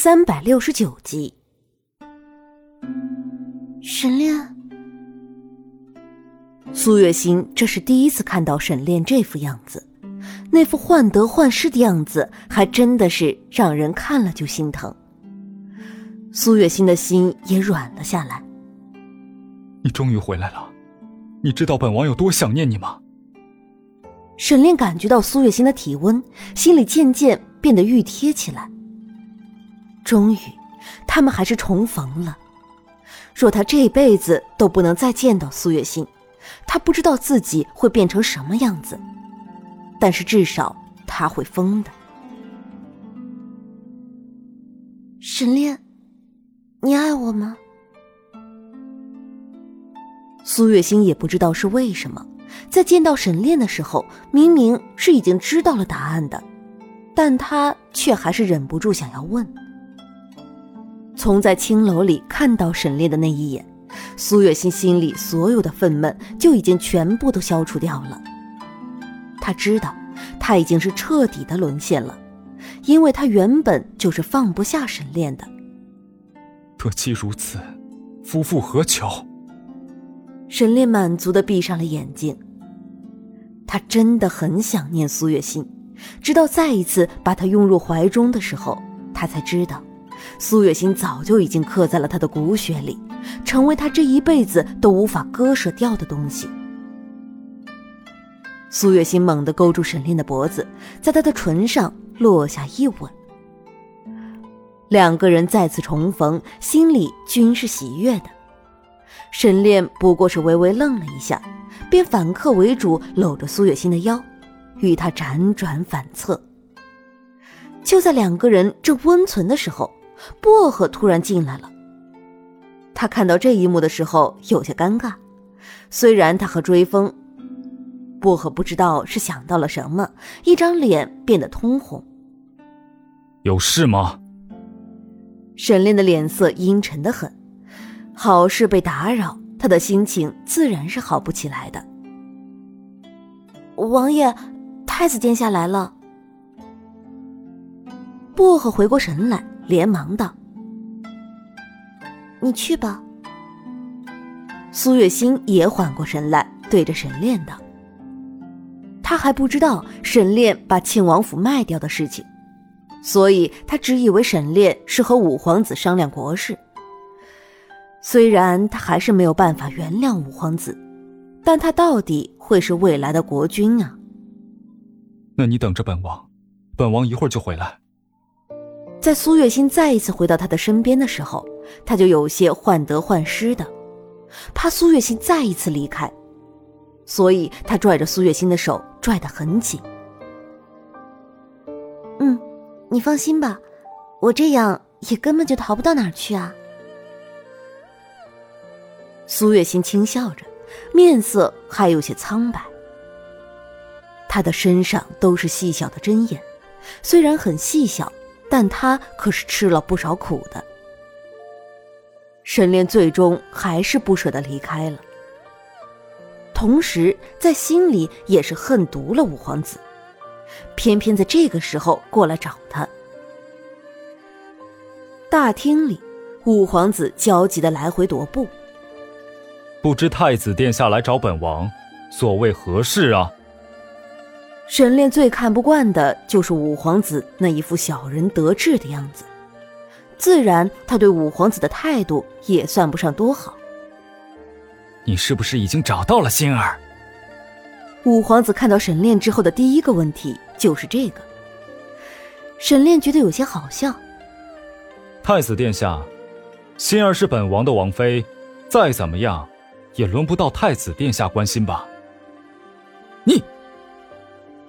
三百六十九集，沈炼，苏月心这是第一次看到沈炼这副样子，那副患得患失的样子，还真的是让人看了就心疼。苏月心的心也软了下来。你终于回来了，你知道本王有多想念你吗？沈炼感觉到苏月心的体温，心里渐渐变得愈贴起来。终于，他们还是重逢了。若他这辈子都不能再见到苏月心，他不知道自己会变成什么样子。但是至少他会疯的。沈炼，你爱我吗？苏月心也不知道是为什么，在见到沈炼的时候，明明是已经知道了答案的，但他却还是忍不住想要问。从在青楼里看到沈炼的那一眼，苏月心心里所有的愤懑就已经全部都消除掉了。他知道，他已经是彻底的沦陷了，因为他原本就是放不下沈炼的。得既如此，夫复何求？沈炼满足的闭上了眼睛。他真的很想念苏月心，直到再一次把她拥入怀中的时候，他才知道。苏月心早就已经刻在了他的骨血里，成为他这一辈子都无法割舍掉的东西。苏月心猛地勾住沈炼的脖子，在他的唇上落下一吻。两个人再次重逢，心里均是喜悦的。沈炼不过是微微愣了一下，便反客为主，搂着苏月心的腰，与她辗转反侧。就在两个人正温存的时候，薄荷突然进来了。他看到这一幕的时候有些尴尬，虽然他和追风，薄荷不知道是想到了什么，一张脸变得通红。有事吗？沈炼的脸色阴沉的很，好事被打扰，他的心情自然是好不起来的。王爷，太子殿下来了。薄荷回过神来。连忙道：“你去吧。”苏月心也缓过神来，对着沈炼道：“他还不知道沈炼把庆王府卖掉的事情，所以他只以为沈炼是和五皇子商量国事。虽然他还是没有办法原谅五皇子，但他到底会是未来的国君啊。那你等着本王，本王一会儿就回来。”在苏月心再一次回到他的身边的时候，他就有些患得患失的，怕苏月心再一次离开，所以他拽着苏月心的手拽得很紧。嗯，你放心吧，我这样也根本就逃不到哪儿去啊。苏月心轻笑着，面色还有些苍白。他的身上都是细小的针眼，虽然很细小。但他可是吃了不少苦的。沈炼最终还是不舍得离开了，同时在心里也是恨毒了五皇子，偏偏在这个时候过来找他。大厅里，五皇子焦急的来回踱步，不知太子殿下来找本王，所谓何事啊？沈炼最看不惯的就是五皇子那一副小人得志的样子，自然他对五皇子的态度也算不上多好。你是不是已经找到了心儿？五皇子看到沈炼之后的第一个问题就是这个。沈炼觉得有些好笑。太子殿下，心儿是本王的王妃，再怎么样，也轮不到太子殿下关心吧？你。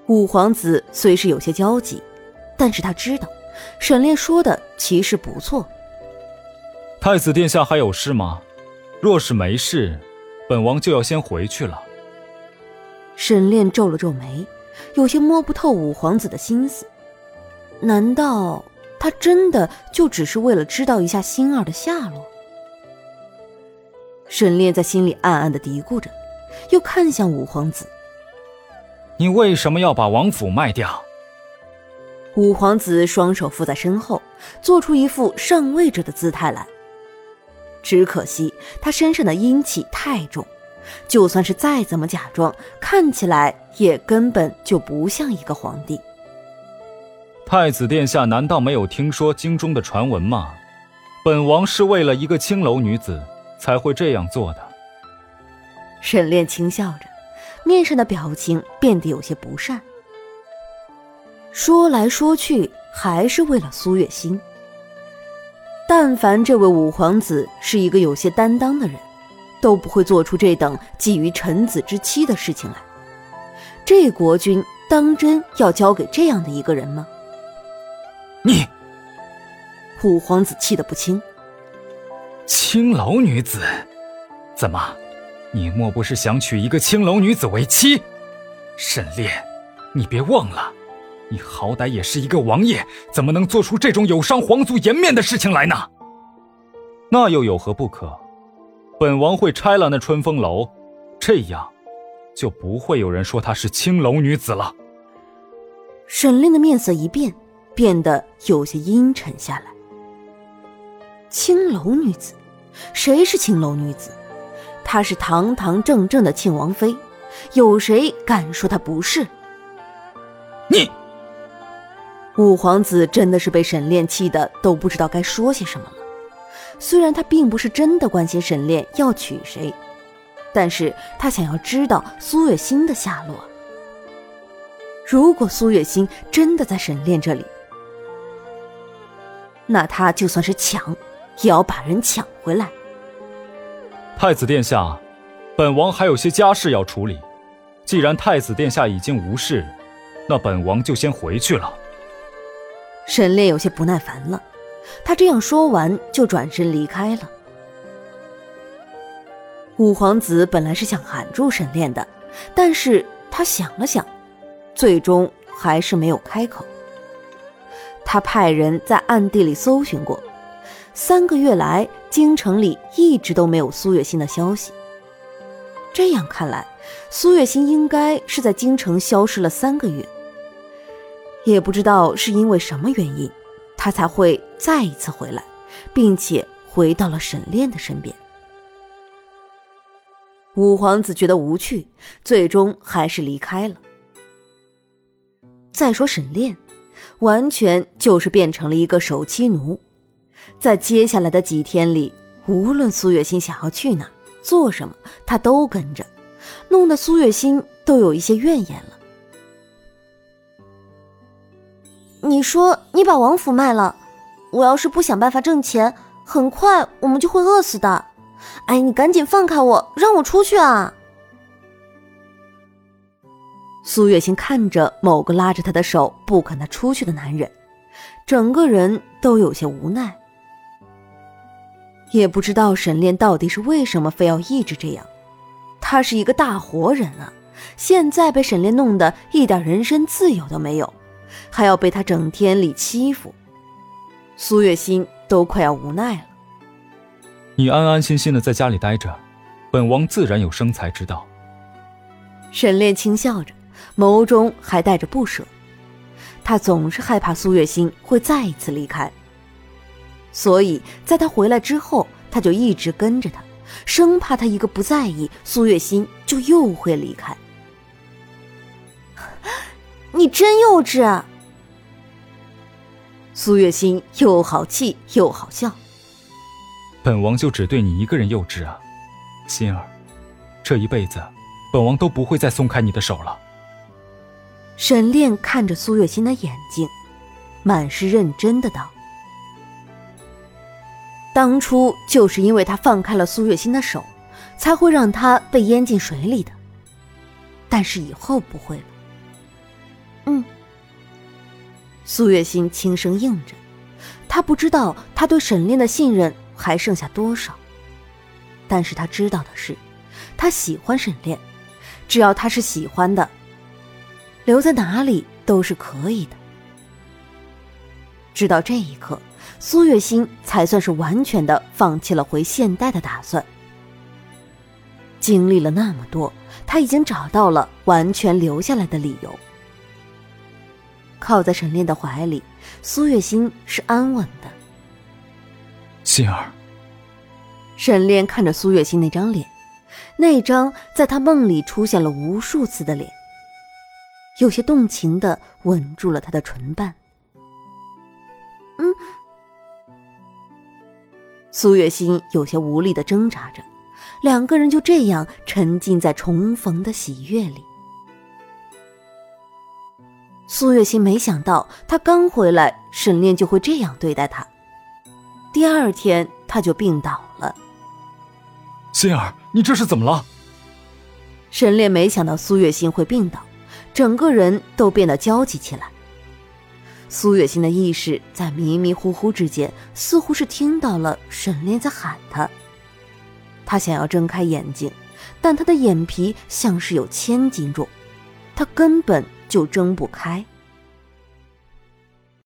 五皇子虽是有些焦急，但是他知道，沈炼说的其实不错。太子殿下还有事吗？若是没事，本王就要先回去了。沈炼皱了皱眉，有些摸不透五皇子的心思。难道他真的就只是为了知道一下星儿的下落？沈炼在心里暗暗的嘀咕着，又看向五皇子。你为什么要把王府卖掉？五皇子双手负在身后，做出一副上位者的姿态来。只可惜他身上的阴气太重，就算是再怎么假装，看起来也根本就不像一个皇帝。太子殿下难道没有听说京中的传闻吗？本王是为了一个青楼女子才会这样做的。沈炼轻笑着，面上的表情变得有些不善。说来说去，还是为了苏月心。但凡这位五皇子是一个有些担当的人，都不会做出这等觊觎臣子之妻的事情来。这国君当真要交给这样的一个人吗？你，五皇子气得不轻。青楼女子，怎么，你莫不是想娶一个青楼女子为妻？沈炼，你别忘了。你好歹也是一个王爷，怎么能做出这种有伤皇族颜面的事情来呢？那又有何不可？本王会拆了那春风楼，这样就不会有人说她是青楼女子了。沈炼的面色一变，变得有些阴沉下来。青楼女子，谁是青楼女子？她是堂堂正正的庆王妃，有谁敢说她不是？你。五皇子真的是被沈炼气的都不知道该说些什么了。虽然他并不是真的关心沈炼要娶谁，但是他想要知道苏月心的下落。如果苏月心真的在沈炼这里，那他就算是抢，也要把人抢回来。太子殿下，本王还有些家事要处理。既然太子殿下已经无事，那本王就先回去了。沈炼有些不耐烦了，他这样说完就转身离开了。五皇子本来是想喊住沈炼的，但是他想了想，最终还是没有开口。他派人在暗地里搜寻过，三个月来京城里一直都没有苏月心的消息。这样看来，苏月心应该是在京城消失了三个月。也不知道是因为什么原因，他才会再一次回来，并且回到了沈炼的身边。五皇子觉得无趣，最终还是离开了。再说沈炼，完全就是变成了一个守妻奴，在接下来的几天里，无论苏月心想要去哪、做什么，他都跟着，弄得苏月心都有一些怨言了。你说你把王府卖了，我要是不想办法挣钱，很快我们就会饿死的。哎，你赶紧放开我，让我出去啊！苏月心看着某个拉着他的手不肯他出去的男人，整个人都有些无奈。也不知道沈炼到底是为什么非要一直这样，他是一个大活人啊，现在被沈炼弄得一点人身自由都没有。还要被他整天里欺负，苏月心都快要无奈了。你安安心心的在家里待着，本王自然有生财之道。沈炼轻笑着，眸中还带着不舍。他总是害怕苏月心会再一次离开，所以在他回来之后，他就一直跟着他，生怕他一个不在意，苏月心就又会离开。你真幼稚！啊苏月心又好气又好笑。本王就只对你一个人幼稚啊，心儿，这一辈子，本王都不会再松开你的手了。沈炼看着苏月心的眼睛，满是认真的道：“当初就是因为他放开了苏月心的手，才会让他被淹进水里的。但是以后不会了。”嗯，苏月心轻声应着。他不知道他对沈炼的信任还剩下多少，但是他知道的是，他喜欢沈炼，只要他是喜欢的，留在哪里都是可以的。直到这一刻，苏月心才算是完全的放弃了回现代的打算。经历了那么多，他已经找到了完全留下来的理由。靠在沈炼的怀里，苏月心是安稳的。心儿。沈炼看着苏月心那张脸，那张在他梦里出现了无数次的脸，有些动情的吻住了他的唇瓣。嗯。苏月心有些无力的挣扎着，两个人就这样沉浸在重逢的喜悦里。苏月心没想到，他刚回来，沈炼就会这样对待他。第二天，他就病倒了。心儿，你这是怎么了？沈炼没想到苏月心会病倒，整个人都变得焦急起来。苏月心的意识在迷迷糊糊之间，似乎是听到了沈炼在喊他。他想要睁开眼睛，但他的眼皮像是有千斤重，他根本就睁不开。